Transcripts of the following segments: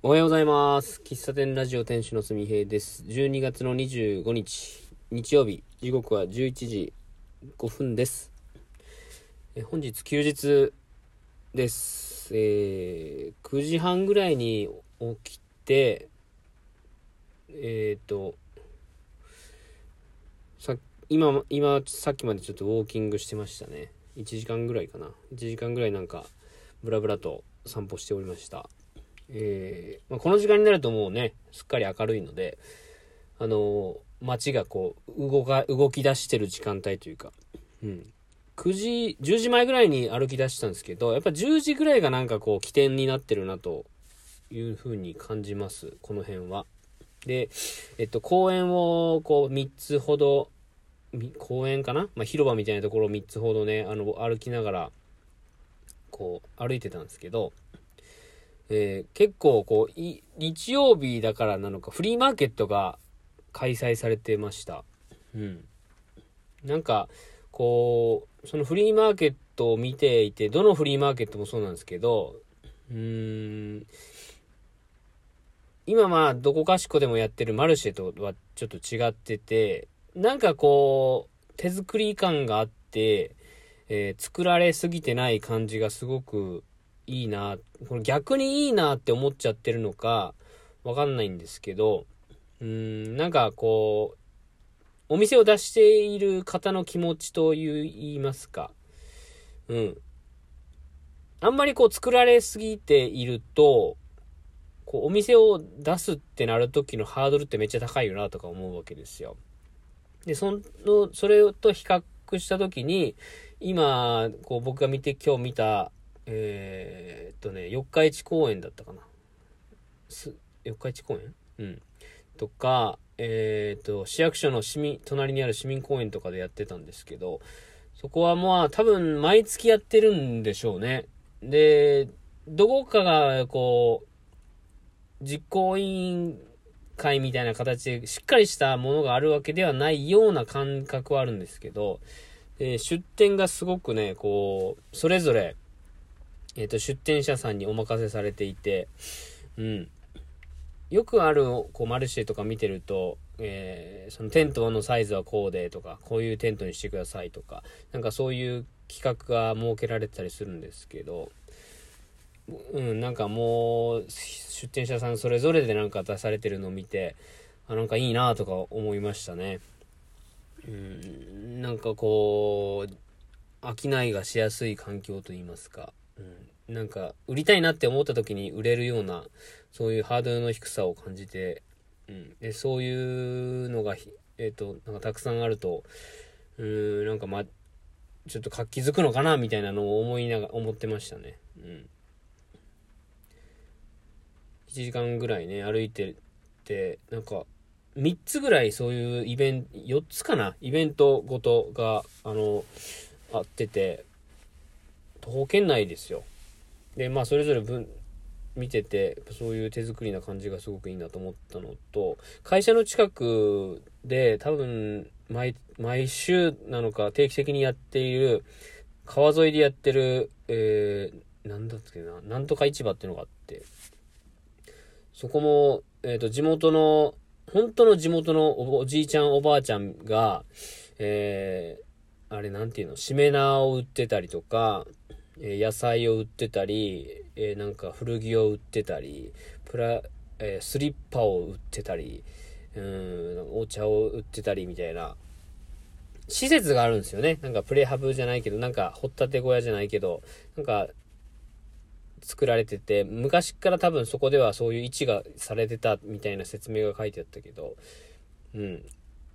おはようございます。喫茶店ラジオ店主のすみへいです。12月の25日、日曜日、時刻は11時5分です。え本日休日です。えー、9時半ぐらいに起きて、えっ、と、さ今、今、さっきまでちょっとウォーキングしてましたね。1時間ぐらいかな。1時間ぐらいなんか、ブラブラと散歩しておりました。えーまあ、この時間になるともうね、すっかり明るいので、あのー街がこう、動か、動き出してる時間帯というか、うん。9時、10時前ぐらいに歩き出したんですけど、やっぱ10時ぐらいがなんかこう、起点になってるなというふうに感じます、この辺は。で、えっと、公園をこう、3つほど、公園かな？まあ、広場みたいなところを3つほどね、あの、歩きながら、こう、歩いてたんですけど、えー結構こうい日曜日だからなのかフリーマーケットが開催されてました。うん。なんかこうそのフリーマーケットを見ていてどのフリーマーケットもそうなんですけどうーん今まあどこかしこでもやってるマルシェとはちょっと違っててなんかこう手作り感があって、えー作られすぎてない感じがすごくいいな、これ逆にいいなって思っちゃってるのか、わかんないんですけど、うん、なんかこう、お店を出している方の気持ちという言いますか、うん。あんまりこう作られすぎていると、こうお店を出すってなる時のハードルってめっちゃ高いよなとか思うわけですよ。で、その、それと比較した時に、今、こう僕が見て、今日見た、えーっとね、四日市公園だったかな。す四日市公園？うん。とか、えーっと、市役所の市民、隣にある市民公園とかでやってたんですけど、そこはまあ多分毎月やってるんでしょうね。で、どこかがこう、実行委員会みたいな形でしっかりしたものがあるわけではないような感覚はあるんですけど、え出店がすごくね、こう、それぞれ、えっ、と、出店者さんにお任せされていて、うん。よくある、こう、マルシェとか見てると、えーそのテントのサイズはこうでとか、こういうテントにしてくださいとか、なんかそういう企画が設けられてたりするんですけど、うん、なんかもう、出店者さんそれぞれでなんか出されてるのを見て、あ、なんかいいなとか思いましたね。うん、なんかこう、商いがしやすい環境といいますか、うん、なんか売りたいなって思った時に売れるようなそういうハードルの低さを感じて、うん、でそういうのが、えっとなんかたくさんあるとうんなんかまちょっと活気づくのかなみたいなのを思いながら思ってましたね、うん、1時間ぐらいね歩いててなんか3つぐらいそういうイベント4つかなイベントごとがあのあってて徒歩圏内ですよ。でまあそれぞれ分見ててそういう手作りな感じがすごくいいなと思ったのと会社の近くで多分毎毎週なのか定期的にやっている川沿いでやってる、えー、なんだっけななんとか市場っていうのがあってそこも、えっと地元の本当の地元のおおじいちゃんおばあちゃんが、えー、あれなんていうの、しめ縄を売ってたりとか、え野菜を売ってたり、えなんか古着を売ってたり、プラ、えスリッパを売ってたり、うん、お茶を売ってたりみたいな、施設があるんですよね。なんかプレハブじゃないけど、なんか掘ったて小屋じゃないけど、なんか作られてて、昔から多分そこではそういう位置がされてたみたいな説明が書いてあったけど、うん。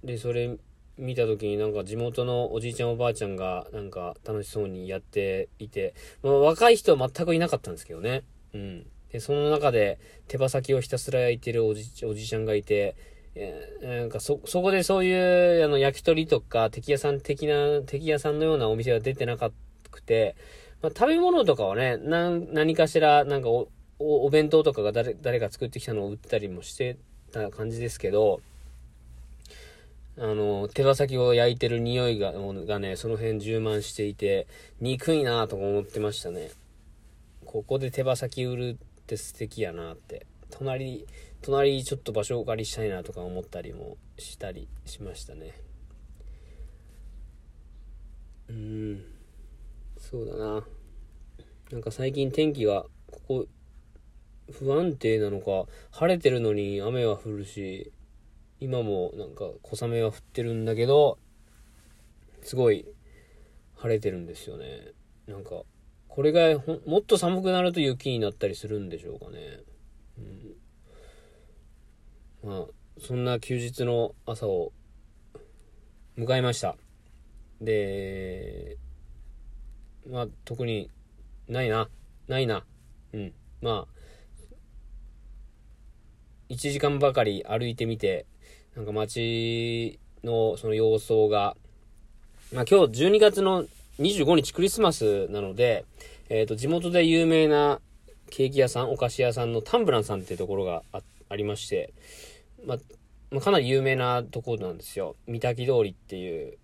で、それ見た時になんか地元のおじいちゃんおばあちゃんがなんか楽しそうにやっていて、まあ、若い人は全くいなかったんですけどね。うん。で、その中で手羽先をひたすら焼いてるおじおじちゃんがいて、えーなんかそ、そこでそういう、あの、焼き鳥とか、敵屋さん的な、敵屋さんのようなお店は出てなかくて、まあ、食べ物とかはね、なん何かしら、なんかお、おお弁当とかが誰、誰か作ってきたのを売ったりもしてた感じですけど、あの、手羽先を焼いてる匂いが、がね、その辺充満していて、憎いなとか思ってましたね。ここで手羽先売るって素敵やなって。隣、隣ちょっと場所お借りしたいなとか思ったりもしたりしましたね。うん。そうだな。なんか最近天気が、ここ、不安定なのか、晴れてるのに雨は降るし、今もなんか小雨は降ってるんだけど、すごい晴れてるんですよね。なんか、これがもっと寒くなると雪になったりするんでしょうかね。うん、まあ、そんな休日の朝を迎えました。で、まあ、特にないな。ないな。うん。まあ、1時間ばかり歩いてみて、なんか街のその様相が、まあ今日12月の25日クリスマスなので、えっ、ー、と、地元で有名なケーキ屋さん、お菓子屋さんのタンブランさんっていうところがありまして、まあ、まあ、かなり有名なところなんですよ。三滝通りっていう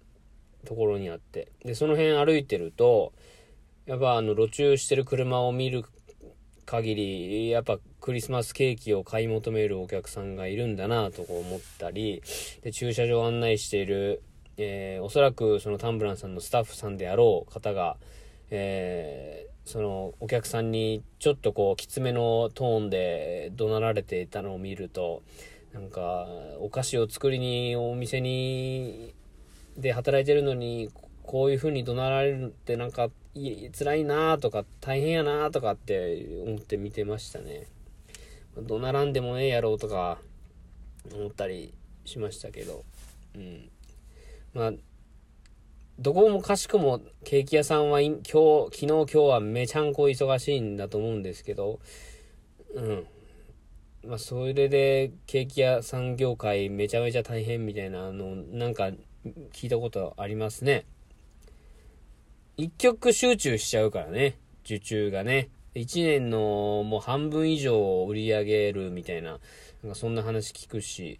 ところにあって。で、その辺歩いてると、やっぱあの、路駐してる車を見る限り、やっぱクリスマスケーキを買い求めるお客さんがいるんだなとこう思ったり、で、駐車場を案内しているえー、おそらくそのタンブランさんのスタッフさんであろう方が、えー、そのお客さんにちょっとこうきつめのトーンで怒鳴られていたのを見るとなんかお菓子を作りにお店にで働いてるのにこういう風に怒鳴られるってなんか辛いなとか大変やなとかって思って見てましたね。怒鳴らんでもええやろうとか思ったりしましたけどうんまあ、どこもかしくもケーキ屋さんは今日、昨日今日はめちゃんこ忙しいんだと思うんですけど、うん。まあ、それでケーキ屋さん業界めちゃめちゃ大変みたいなの、なんか聞いたことありますね。一曲集中しちゃうからね、受注がね。一年のもう半分以上売り上げるみたいな、なんかそんな話聞くし、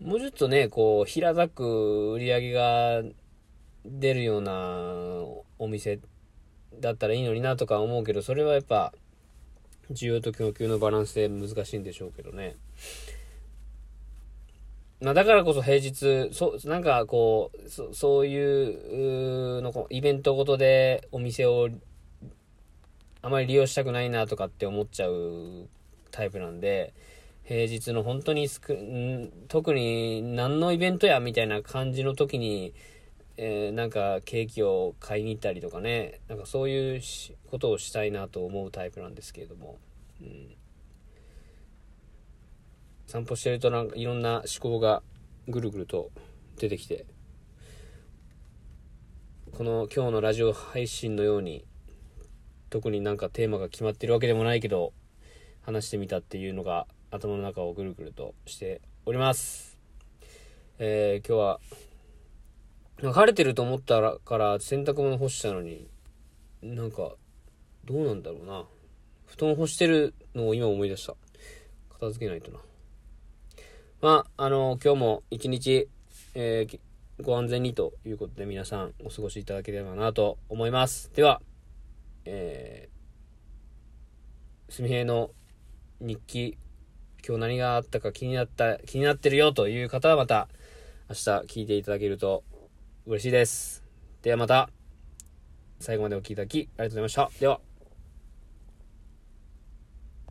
もうちょっとね、こう、平ざく売り上げが出るようなお店だったらいいのになとか思うけど、それはやっぱ、需要と供給のバランスで難しいんでしょうけどね。まあ、だからこそ平日、そ、なんかこう、そそういうの、イベントごとでお店をあまり利用したくないなとかって思っちゃうタイプなんで、平日の本当にすく、特に何のイベントやみたいな感じの時に、えー、なんかケーキを買いに行ったりとかね、なんかそういうことをしたいなと思うタイプなんですけれども、うん、散歩してるとなんかいろんな思考がぐるぐると出てきて、この今日のラジオ配信のように、特になんかテーマが決まってるわけでもないけど、話してみたっていうのが頭の中をぐるぐるとしております。えー、今日は、晴れてると思ったらから洗濯物干したのに、なんか、どうなんだろうな。布団干してるのを今思い出した。片付けないとな。まあ、あの、今日も一日、えー、ご安全にということで皆さんお過ごしいただければなと思います。では、えー、すみへいの日記今日何があったか気になった、気になってるよという方はまた明日聞いていただけると嬉しいです。ではまた最後までお聴きいただきありがとうございました。では。